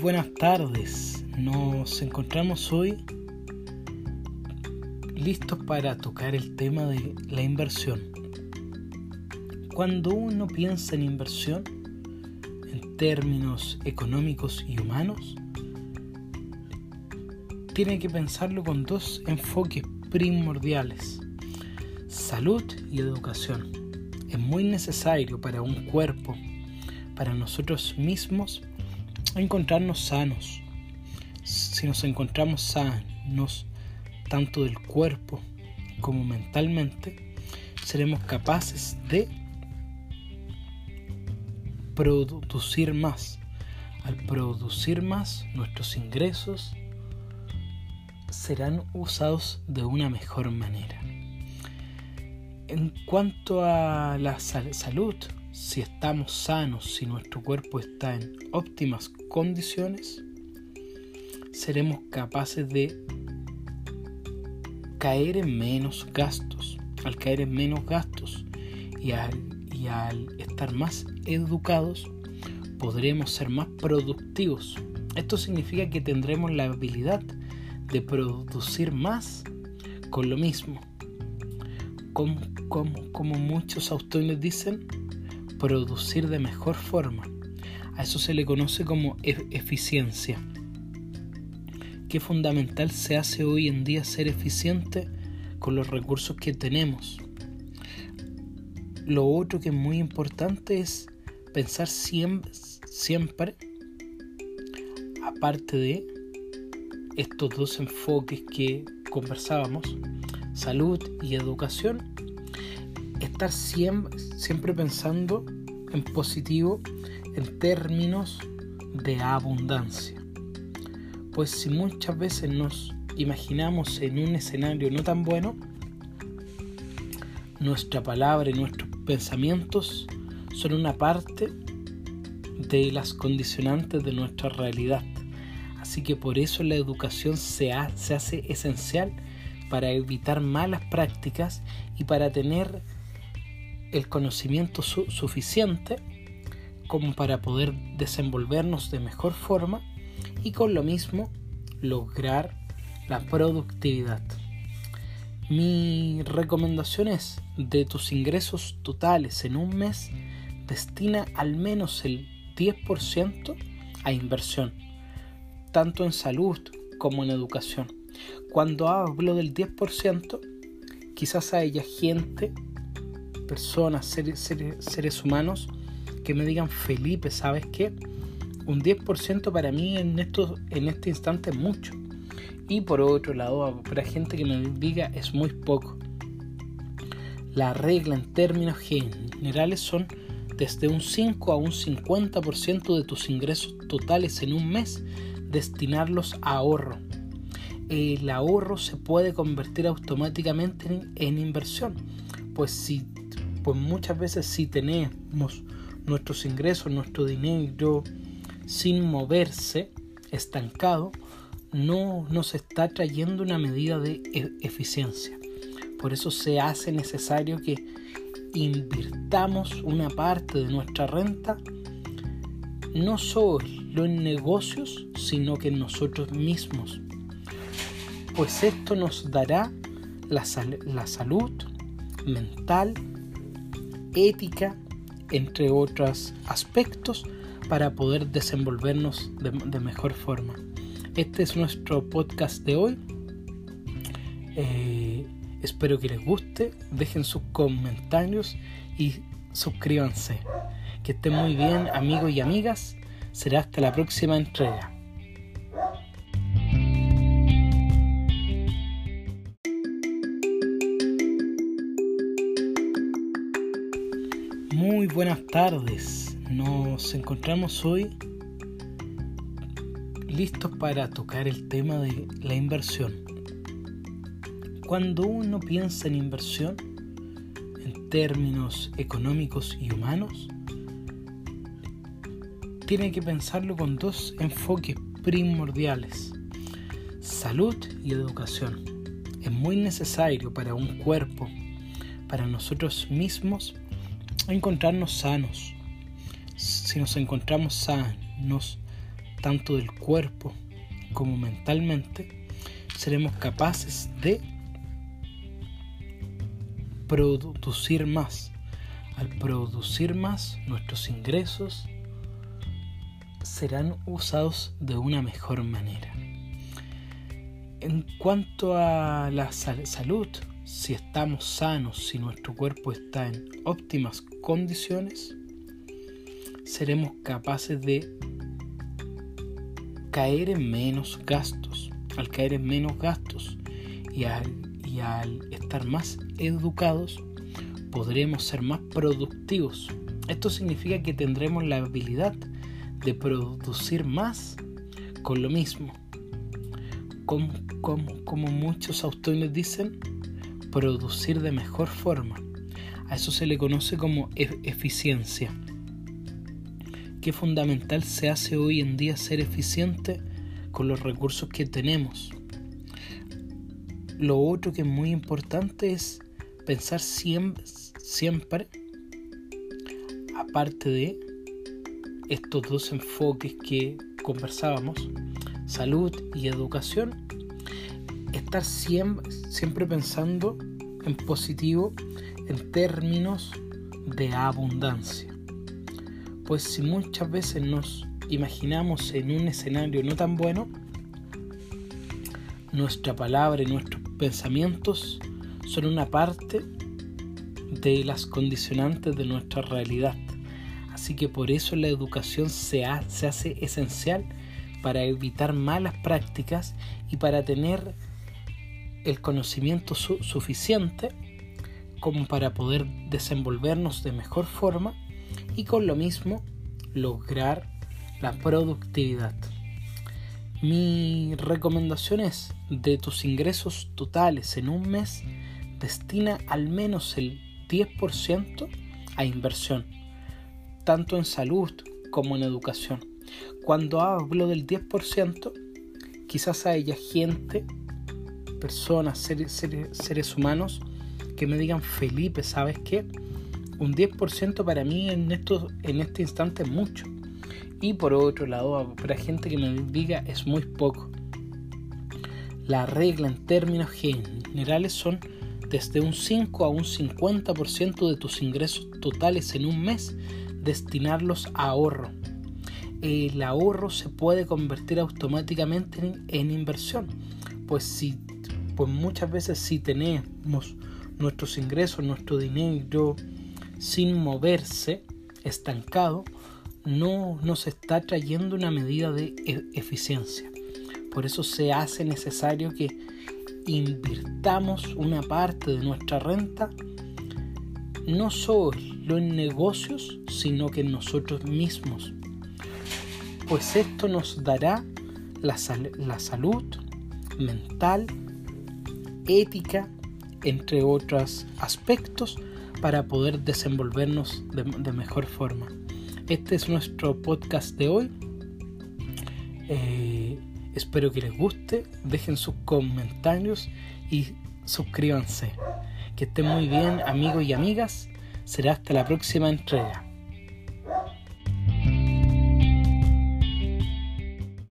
buenas tardes. Nos encontramos hoy listos para tocar el tema de la inversión. Cuando uno piensa en inversión, en términos económicos y humanos, tiene que pensarlo con dos enfoques primordiales, salud y educación. Es muy necesario para un cuerpo, para nosotros mismos, encontrarnos sanos. Si nos encontramos sanos, tanto del cuerpo como mentalmente, seremos capaces de producir más. Al producir más, nuestros ingresos serán usados de una mejor manera. En cuanto a la salud, si estamos sanos, si nuestro cuerpo está en óptimas condiciones, seremos capaces de caer en menos gastos. Al caer en menos gastos y al, y al estar más educados, podremos ser más productivos. Esto significa que tendremos la habilidad de producir más con lo mismo. Como, como, como muchos autores dicen, producir de mejor forma. A eso se le conoce como e-, eficiencia. Qué fundamental se hace hoy en día ser eficiente con los recursos que tenemos. Lo otro que es muy importante es pensar siempre, siempre aparte de estos dos enfoques que conversábamos, salud y educación, estar siempre, pensando en positivo en términos de abundancia. Pues si muchas veces nos imaginamos en un escenario no tan bueno, nuestra palabra y nuestros pensamientos son una parte de las condicionantes de nuestra realidad. Así que por eso la educación se hace esencial para evitar malas prácticas y para tener el conocimiento suficiente como para poder desenvolvernos de mejor forma y con lo mismo lograr la productividad. Mi recomendación es de tus ingresos totales en un mes, destina al menos el 10% a inversión, tanto en salud como en educación. Cuando hablo del 10%, quizás haya gente personas, seres, seres, humanos que me digan, Felipe, ¿sabes qué? Un 10% para mí en, en este instante es mucho. Y por otro lado, para gente que me diga, es muy poco. La regla en términos generales son desde un 5 a un 50% de tus ingresos totales en un mes, destinarlos a ahorro. El ahorro se puede convertir automáticamente en, en inversión, pues si pues muchas veces si tenemos nuestros ingresos, nuestro dinero sin moverse, estancado, no nos está trayendo una medida de e-, eficiencia. Por eso se hace necesario que invirtamos una parte de nuestra renta no solo en negocios, sino que en nosotros mismos. Pues esto nos dará la, la salud mental, ética, entre otros aspectos, para poder desenvolvernos de, mejor forma. Este es nuestro podcast de hoy. Eh, espero que les guste, dejen sus comentarios y suscríbanse. Que estén muy bien amigos y amigas. Será hasta la próxima entrega. Muy buenas tardes. Nos encontramos hoy listos para tocar el tema de la inversión. Cuando uno piensa en inversión, en términos económicos y humanos, tiene que pensarlo con dos enfoques primordiales, salud y educación. Es muy necesario para un cuerpo, para nosotros mismos, encontrarnos sanos. Si nos encontramos sanos, tanto del cuerpo como mentalmente, seremos capaces de producir más. Al producir más, nuestros ingresos serán usados de una mejor manera. En cuanto a la salud, si estamos sanos, si nuestro cuerpo está en óptimas condiciones, seremos capaces de caer en menos gastos. Al caer en menos gastos y al, y al estar más educados, podremos ser más productivos. Esto significa que tendremos la habilidad de producir más con lo mismo. Como, como, como muchos autores dicen, producir de mejor forma. A eso se le conoce como eficiencia. Qué fundamental se hace hoy en día ser eficiente con los recursos que tenemos. Lo otro que es muy importante es pensar siempre, siempre aparte de estos dos enfoques que conversábamos, salud y educación, estar siempre, pensando en positivo en términos de abundancia. Pues si muchas veces nos imaginamos en un escenario no tan bueno, nuestra palabra y nuestros pensamientos son una parte de las condicionantes de nuestra realidad. Así que por eso la educación se, hace esencial para evitar malas prácticas y para tener el conocimiento suficiente como para poder desenvolvernos de mejor forma y con lo mismo lograr la productividad. Mi recomendación es de tus ingresos totales en un mes, destina al menos el 10% a inversión tanto en salud como en educación. Cuando hablo del 10%, quizás haya gente, personas, seres, seres, humanos que me digan, Felipe, ¿sabes qué? Un 10% para mí en, esto, en este instante es mucho. Y por otro lado, para gente que me diga, es muy poco. La regla en términos generales son desde un 5 a un 50% de tus ingresos totales en un mes destinarlos a ahorro. El ahorro se puede convertir automáticamente en, inversión, pues, si, pues muchas veces si tenemos nuestros ingresos, nuestro dinero sin moverse, estancado, no nos está trayendo una medida de e, eficiencia. Por eso se hace necesario que invirtamos una parte de nuestra renta no solo en negocios, sino que en nosotros mismos. Pues esto nos dará la, la salud mental, ética, entre otros aspectos, para poder desenvolvernos de, mejor forma. Este es nuestro podcast de hoy. Eh, espero que les guste. Dejen sus comentarios y suscríbanse. Que estén muy bien amigos y amigas. Será hasta la próxima entrega.